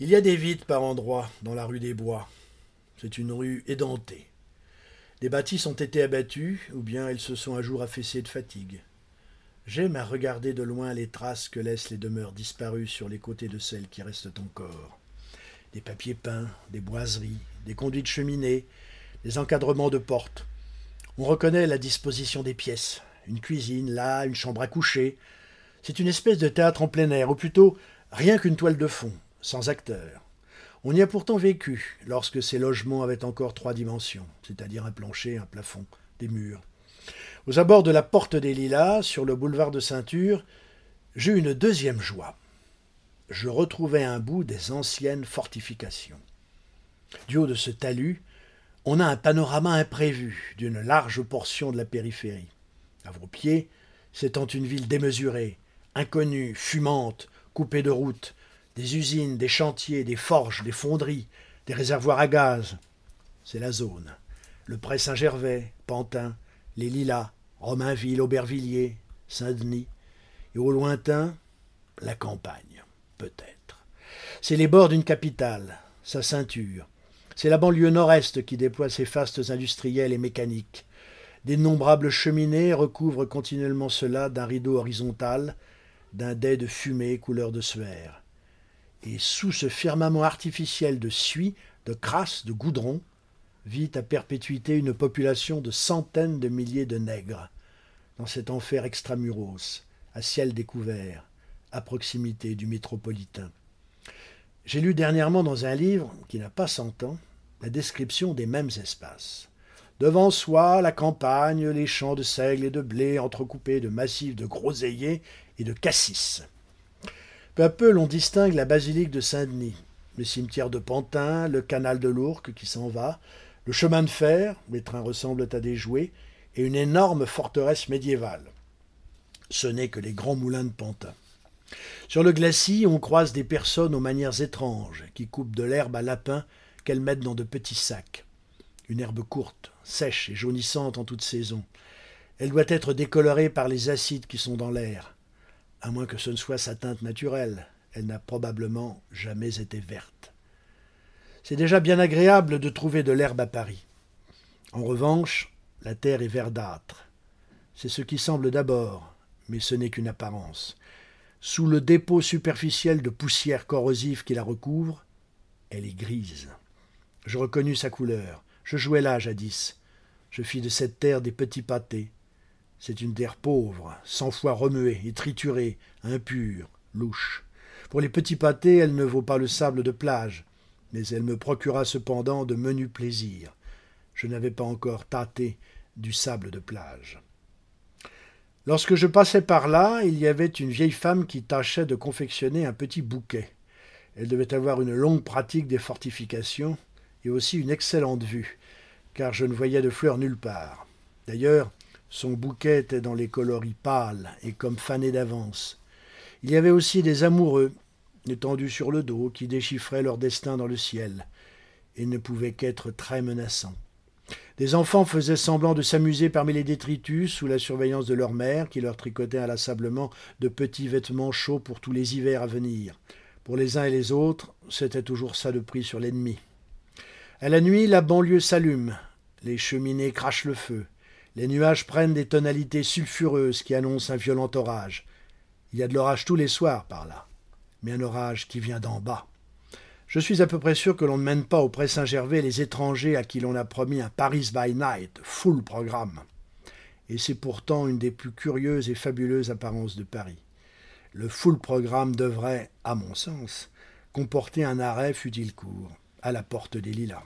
Il y a des vides par endroits dans la rue des Bois. C'est une rue édentée. Des bâtisses ont été abattues, ou bien elles se sont à jour affaissées de fatigue. J'aime à regarder de loin les traces que laissent les demeures disparues sur les côtés de celles qui restent encore. Des papiers peints, des boiseries, des conduits de cheminée, des encadrements de portes. On reconnaît la disposition des pièces. Une cuisine, là, une chambre à coucher. C'est une espèce de théâtre en plein air, ou plutôt rien qu'une toile de fond, sans acteurs. On y a pourtant vécu lorsque ces logements avaient encore trois dimensions, c'est-à-dire un plancher, un plafond, des murs. Aux abords de la porte des Lilas, sur le boulevard de Ceinture, j'eus une deuxième joie. Je retrouvai un bout des anciennes fortifications. Du haut de ce talus, on a un panorama imprévu d'une large portion de la périphérie. À vos pieds s'étend une ville démesurée, inconnue, fumante, coupée de routes, des usines, des chantiers, des forges, des fonderies, des réservoirs à gaz. C'est la zone. Le Pré Saint-Gervais, Pantin, les Lilas, Romainville, Aubervilliers, Saint-Denis, et au lointain, la campagne, peut-être. C'est les bords d'une capitale, sa ceinture. C'est la banlieue nord-est qui déploie ses fastes industriels et mécaniques. D'innombrables cheminées recouvrent continuellement cela d'un rideau horizontal, d'un dais de fumée couleur de suaire et sous ce firmament artificiel de suie, de crasse, de goudron, vit à perpétuité une population de centaines de milliers de nègres, dans cet enfer extramuros, à ciel découvert, à proximité du métropolitain. J'ai lu dernièrement dans un livre, qui n'a pas cent ans, la description des mêmes espaces. Devant soi, la campagne, les champs de seigle et de blé entrecoupés de massifs de groseilliers et de cassis. Peu à peu, l'on distingue la basilique de Saint-Denis, le cimetière de Pantin, le canal de l'Ourcq qui s'en va, le chemin de fer, les trains ressemblent à des jouets, et une énorme forteresse médiévale. Ce n'est que les grands moulins de Pantin. Sur le glacis, on croise des personnes aux manières étranges, qui coupent de l'herbe à lapin qu'elles mettent dans de petits sacs. Une herbe courte, sèche et jaunissante en toute saison. Elle doit être décolorée par les acides qui sont dans l'air à moins que ce ne soit sa teinte naturelle. Elle n'a probablement jamais été verte. C'est déjà bien agréable de trouver de l'herbe à Paris. En revanche, la terre est verdâtre. C'est ce qui semble d'abord, mais ce n'est qu'une apparence. Sous le dépôt superficiel de poussière corrosive qui la recouvre, elle est grise. Je reconnus sa couleur. Je jouais là jadis. Je fis de cette terre des petits pâtés. C'est une terre pauvre, cent fois remuée et triturée, impure, louche. Pour les petits pâtés, elle ne vaut pas le sable de plage, mais elle me procura cependant de menus plaisirs. Je n'avais pas encore tâté du sable de plage. Lorsque je passais par là, il y avait une vieille femme qui tâchait de confectionner un petit bouquet. Elle devait avoir une longue pratique des fortifications et aussi une excellente vue, car je ne voyais de fleurs nulle part. D'ailleurs, son bouquet était dans les coloris pâles et comme fané d'avance. Il y avait aussi des amoureux, étendus sur le dos, qui déchiffraient leur destin dans le ciel, et ne pouvaient qu'être très menaçants. Des enfants faisaient semblant de s'amuser parmi les détritus sous la surveillance de leur mère, qui leur tricotait inlassablement de petits vêtements chauds pour tous les hivers à venir. Pour les uns et les autres, c'était toujours ça de prix sur l'ennemi. À la nuit, la banlieue s'allume, les cheminées crachent le feu, les nuages prennent des tonalités sulfureuses qui annoncent un violent orage. Il y a de l'orage tous les soirs par là, mais un orage qui vient d'en bas. Je suis à peu près sûr que l'on ne mène pas au Pré Saint-Gervais les étrangers à qui l'on a promis un Paris by Night, full programme. Et c'est pourtant une des plus curieuses et fabuleuses apparences de Paris. Le full programme devrait, à mon sens, comporter un arrêt, fut-il court, à la porte des Lilas.